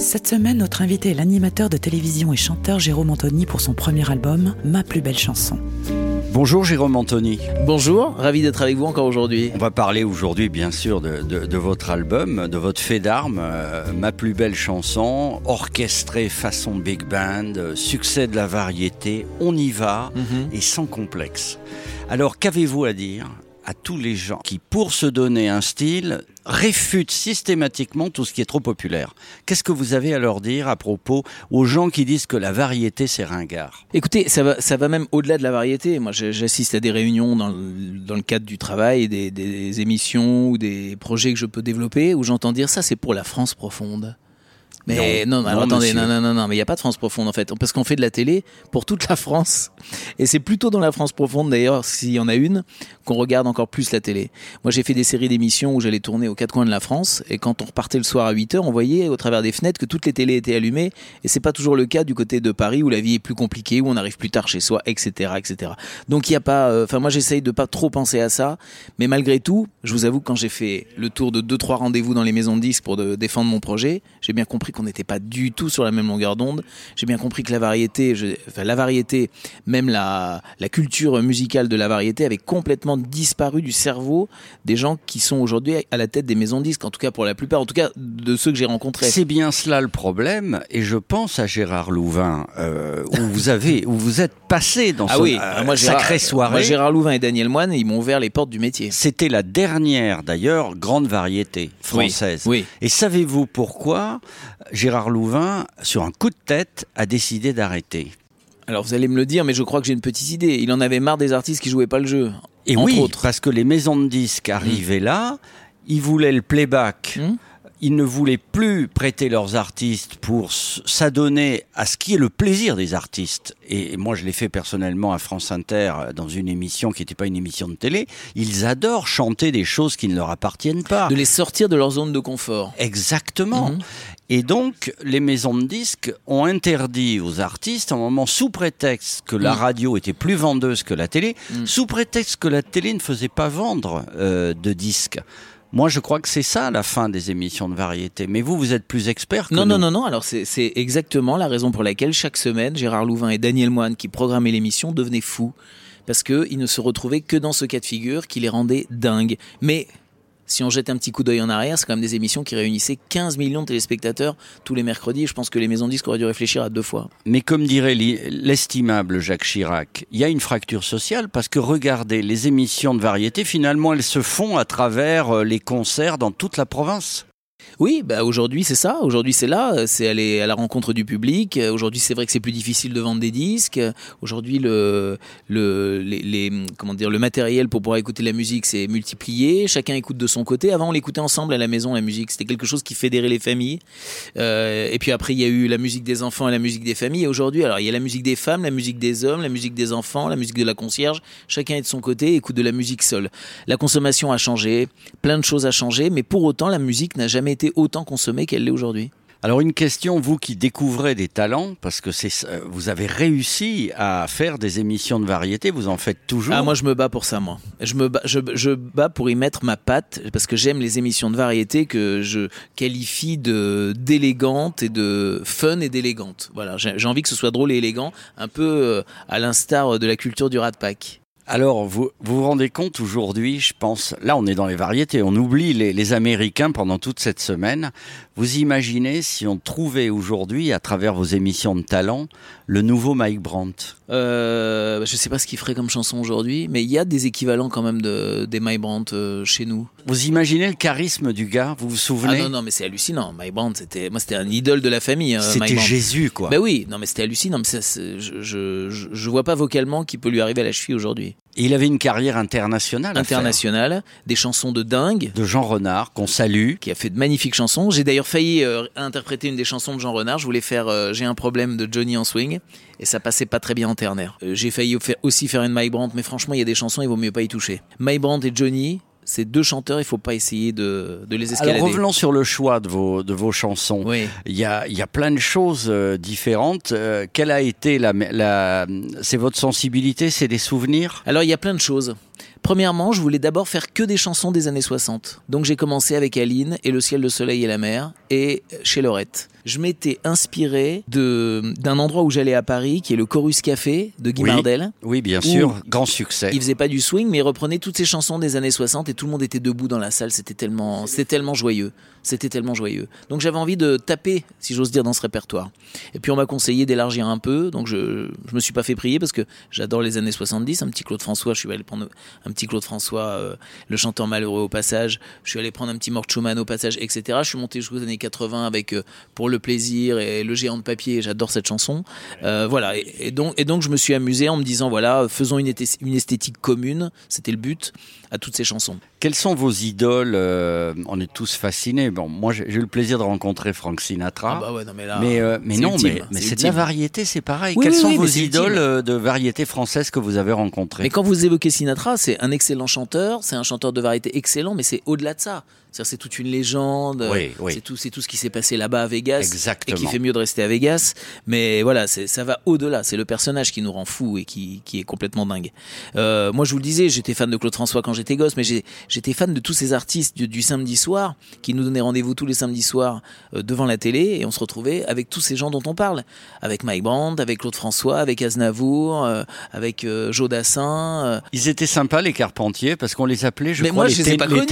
Cette semaine, notre invité est l'animateur de télévision et chanteur Jérôme Anthony pour son premier album, Ma plus belle chanson. Bonjour Jérôme Anthony. Bonjour, ravi d'être avec vous encore aujourd'hui. On va parler aujourd'hui bien sûr de, de- de votre album, de votre fait d'armes, euh, Ma plus belle chanson, orchestrée façon big band, euh, succès de la variété, on y va et sans complexe. Alors qu'avez-vous à dire à tous les gens qui, pour se donner un style, réfutent systématiquement tout ce qui est trop populaire Qu'est-ce que vous avez à leur dire à propos aux gens qui disent que la variété c'est ringard? Écoutez, ça va, ça va même au-delà de la variété. Moi, j'assiste à des réunions dans le, dans le cadre du travail, des, des émissions ou des projets que je peux développer où j'entends dire ça, c'est pour la France profonde. Mais non, Non, alors non, attendez, monsieur. non, non, non, non, mais il n'y a pas de France profonde en fait, parce qu'on fait de la télé pour toute la France. Et c'est plutôt dans la France profonde d'ailleurs, s'il y en a une, qu'on regarde encore plus la télé. Moi, j'ai fait des séries d'émissions où j'allais tourner aux quatre coins de la France, et quand on repartait le soir à 8 heures, on voyait au travers des fenêtres que toutes les télés étaient allumées, et c'est pas toujours le cas du côté de Paris où la vie est plus compliquée, où on arrive plus tard chez soi, etc., etc. Donc il y a pas, euh, enfin moi j'essaye de pas trop penser à ça, mais malgré tout, je vous avoue que quand j'ai fait le tour de deux trois rendez-vous dans les maisons de disques pour de- défendre mon projet, j'ai bien compris qu'on n'était pas du tout sur la même longueur d'onde. J'ai bien compris que la variété, je- enfin la variété, même la la culture musicale de la variété avait complètement disparu du cerveau des gens qui sont aujourd'hui à la tête des maisons de disques, en tout cas pour la plupart, en tout cas de ceux que j'ai rencontrés. C'est bien cela le problème, et je pense à Gérard Louvain, euh, où vous avez, où vous êtes passé dans Ah ce oui, euh, moi, Gérard- sacrée soirée. moi, Gérard Louvain et Daniel Moine, ils m'ont ouvert les portes du métier. C'était la dernière, d'ailleurs, grande variété française. Oui. Et savez-vous pourquoi? Gérard Louvain, sur un coup de tête, a décidé d'arrêter Alors vous allez me le dire, mais je crois que j'ai une petite idée. Il en avait marre des artistes qui jouaient pas le jeu. Et entre oui, autres. parce que les maisons de disques arrivaient là, ils voulaient le playback. Hmm. Ils ne voulaient plus prêter leurs artistes pour s'adonner à ce qui est le plaisir des artistes. Et moi, je l'ai fait personnellement à France Inter euh, dans une émission qui n'était pas une émission de télé. Ils adorent chanter des choses qui ne leur appartiennent pas. De les sortir de leur zone de confort. Exactement. Mhm. Et donc, les maisons de disques ont interdit aux artistes, à un moment, sous prétexte que la Mm. radio était plus vendeuse que la télé, Mm. sous prétexte que la télé ne faisait pas vendre euh, de disques. Moi, je crois que c'est ça la fin des émissions de variété. Mais vous, vous êtes plus expert que Non, nous. non, non, non. Alors c'est c'est exactement la raison pour laquelle chaque semaine, Gérard Louvain et Daniel Moine, qui programmaient l'émission, devenaient fous. Parce qu'ils ne se retrouvaient que dans ce cas de figure qui les rendait dingues. Mais si on jette un petit coup d'œil en arrière, c'est quand même des émissions qui réunissaient 15 millions de téléspectateurs tous les mercredis. Je pense que les maisons disques auraient dû réfléchir à deux fois. Mais comme dirait l'estimable Jacques Chirac, il y a une fracture sociale parce que regardez, les émissions de variété, finalement, elles se font à travers euh, les concerts dans toute la province. Oui, bah aujourd'hui c'est ça. Aujourd'hui c'est là, c'est aller à la rencontre du public. Aujourd'hui c'est vrai que c'est plus difficile de vendre des disques. Aujourd'hui le le les- comment dire le matériel pour pouvoir écouter la musique c'est multiplié. Chacun écoute de son côté. Avant on l'écoutait ensemble à la maison la musique. C'était quelque chose qui fédérait les familles. Euh, et puis après il y a eu la musique des enfants et la musique des familles. Et aujourd'hui alors il y a la musique des femmes, la musique des hommes, la musique des enfants, la musique de la concierge. Chacun est de son côté, écoute de la musique seule. La consommation a changé, plein de choses a changé, mais pour autant la musique n'a jamais été autant consommée qu'elle l'est aujourd'hui. Alors une question, vous qui découvrez des talents, parce que c'est, euh, vous avez réussi à faire des émissions de variété, vous en faites toujours. Ah moi je me bats pour ça moi. Je me bats, je, je bats pour y mettre ma patte parce que j'aime les émissions de variété que je qualifie de d'élégantes et de fun et d'élégantes. Voilà, j'ai j'ai envie que ce soit drôle et élégant, un peu euh, à l'instar de la culture du Rat Pack. Alors vous vous vous rendez compte aujourd'hui, je pense, là on est dans les variétés, on oublie les, les Américains pendant toute cette semaine. Vous imaginez si on trouvait aujourd'hui, à travers vos émissions de talent, le nouveau Mike Brandt? Euh, je sais pas ce qu'il ferait comme chanson aujourd'hui, mais il y a des équivalents quand même de des My Brandt euh, chez nous. Vous imaginez le charisme du gars Vous vous Ah souvenez non non mais c'est hallucinant. My Brandt c'était moi c'était un idole de la famille. hein, Mike C'était. Jésus quoi. Ben oui, non mais c'était hallucinant. Mais ça, je, je, je vois pas vocalement qui peut lui arriver à la cheville aujourd'hui. Et il avait une carrière internationale. internationale, des chansons de dingue. De Jean Renard, qu'on salue. qui a fait de magnifiques chansons. J'ai d'ailleurs failli euh, interpréter une des chansons de Jean Renard. Je voulais faire euh, J'ai un problème de Johnny en swing et ça passait pas très bien en ternaire. Euh, J'ai failli fa- aussi faire une My Brandt, mais franchement, il y a des chansons, il vaut mieux pas y toucher. My Brandt et Johnny, c'est deux chanteurs, il faut pas essayer de, de les escalader. Alors revenons sur le choix de vos, de vos chansons. Oui. Il y a, il y a plein de choses euh, différentes. Euh, quelle a été la, la c'est votre sensibilité, c'est des souvenirs? Alors il y a plein de choses. Premièrement, je voulais d'abord faire que des chansons des années 60. Donc j'ai commencé avec Aline et Le ciel, le soleil et la mer et chez Lorette. Je m'étais inspiré de d'un endroit où j'allais à Paris, qui est le Chorus Café de Guy Oui. Mardel. Oui, bien sûr, grand succès. Il faisait pas du swing, mais il reprenait toutes ces chansons des années 60 et tout le monde était debout dans la salle. C'était tellement, c'était tellement joyeux. C'était tellement joyeux. Donc j'avais envie de taper, si j'ose dire, dans ce répertoire. Et puis on m'a conseillé d'élargir un peu. Donc je, je me suis pas fait prier parce que j'adore les années 70. Un petit Claude François, je suis allé prendre un petit Claude François, euh, le chanteur malheureux au passage. Je suis allé prendre un petit Mort Schumann au passage, etc. Je suis monté jusqu'aux années 80 avec euh, Pour le plaisir et Le géant de papier. J'adore cette chanson. Euh, voilà. Et, et donc, et donc je me suis amusé en me disant voilà, faisons une, esthétique commune. C'était le but à toutes ces chansons. Quelles sont vos idoles euh, On est tous fascinés. Bon, moi, j'ai eu le plaisir de rencontrer Frank Sinatra. Ah bah ouais, non mais là. mais, euh, non, ultime, mais, mais c'est de la variété, c'est pareil. Oui, Quelles oui, sont oui, vos idoles ultime. euh, de variété française que vous avez rencontrées? Mais quand vous évoquez Sinatra, c'est un excellent chanteur, c'est un chanteur de variété excellent, mais c'est au-delà de ça. C'est toute une légende. C'est tout, c'est tout ce qui s'est passé là-bas à Vegas. Exactement. Et qui fait mieux de rester à Vegas. Mais voilà, ça va au-delà. C'est le personnage qui nous rend fou et qui, qui est complètement dingue. Euh, moi, je vous le disais, j'étais fan de Claude François quand j'étais gosse, mais j'étais fan de tous ces artistes du, du samedi soir qui nous donnaient rendez-vous tous les samedis soirs euh, devant la télé et on se retrouvait avec tous ces gens dont on parle. Avec Mike Brandt, avec Claude François, avec Aznavour, euh, avec euh, Joe Dassin. euh, Ils étaient sympas, les Carpentiers, parce qu'on les appelait, je mais crois, moi, les, je les ai Thé- pas les connus.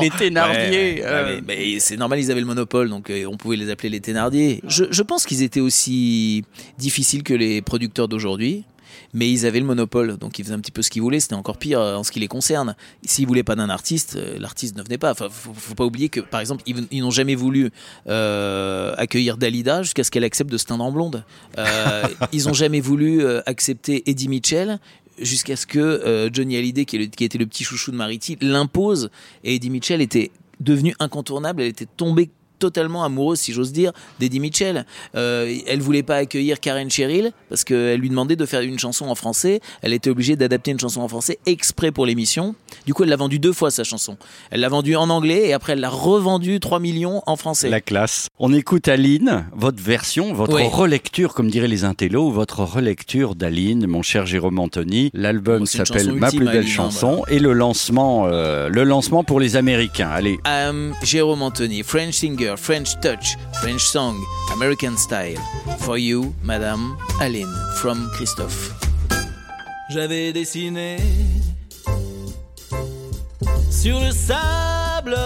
Les Thénardier. Ouais, euh, ouais, mais, mais c'est normal, ils avaient le monopole, donc on pouvait les appeler les Thénardier. Je, je pense qu'ils étaient aussi difficiles que les producteurs d'aujourd'hui. Mais ils avaient le monopole, donc ils faisaient un petit peu ce qu'ils voulaient. C'était encore pire euh, en ce qui les concerne. S'ils voulaient pas d'un artiste, euh, l'artiste ne venait pas. Enfin, faut, faut pas oublier que, par exemple, ils, ils n'ont jamais voulu euh, accueillir Dalida jusqu'à ce qu'elle accepte de se teindre en blonde. Euh, ils ont jamais voulu euh, accepter Eddie Mitchell jusqu'à ce que Johnny Hallyday, qui, est le- qui était le petit chouchou de Mariti, l'impose. Et Eddie Mitchell était devenue incontournable. Elle était tombée totalement amoureuse, si j'ose dire, d'Eddie Mitchell. Euh, elle voulait pas accueillir Karen Cheryl parce qu'elle lui demandait de faire une chanson en français. Elle était obligée d'adapter une chanson en français exprès pour l'émission. Du coup, elle l'a vendue deux fois sa chanson. Elle l'a vendue en anglais et après elle l'a revendue 3 millions en français. La classe. On écoute Aline, votre version, votre Oui. relecture, comme diraient les intellos, votre relecture d'Aline, mon cher Jérôme Anthony. L'album Bon, s'appelle Ma plus belle Aline, hein, chanson et le lancement, euh, le lancement pour les Américains. Allez. I'm Jérôme Anthony, French singer, French touch, French song, American style. For you, Madame Aline, from Christophe. J'avais dessiné sur le sable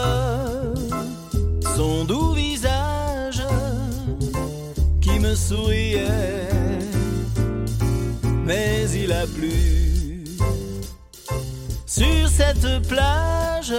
son doux visage qui me souriait, mais il a plu sur cette plage,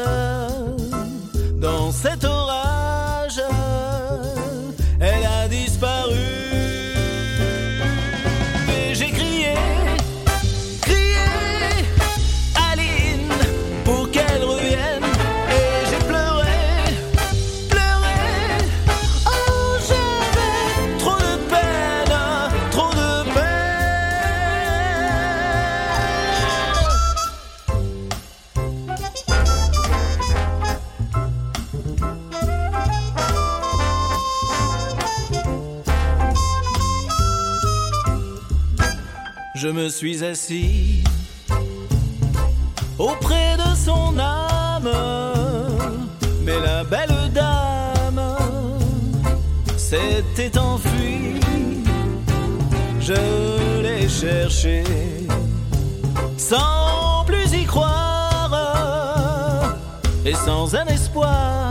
suis assis auprès de son âme, mais la belle dame s'était enfuie. Je l'ai cherchée sans plus y croire et sans un espoir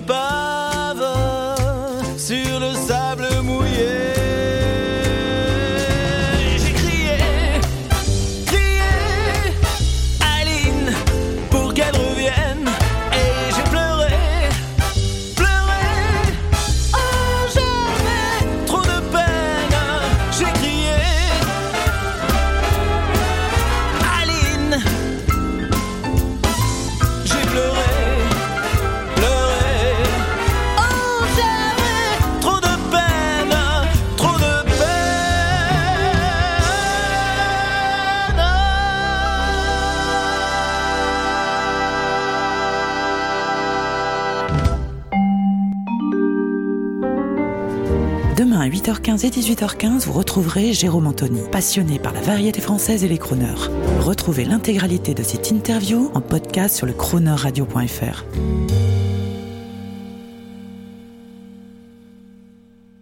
épave sur le sable mouillé. À 8h15 et 18h15, vous retrouverez Jérôme Anthony, passionné par la variété française et les crooners. Retrouvez l'intégralité de cette interview en podcast sur le croonerradio.fr.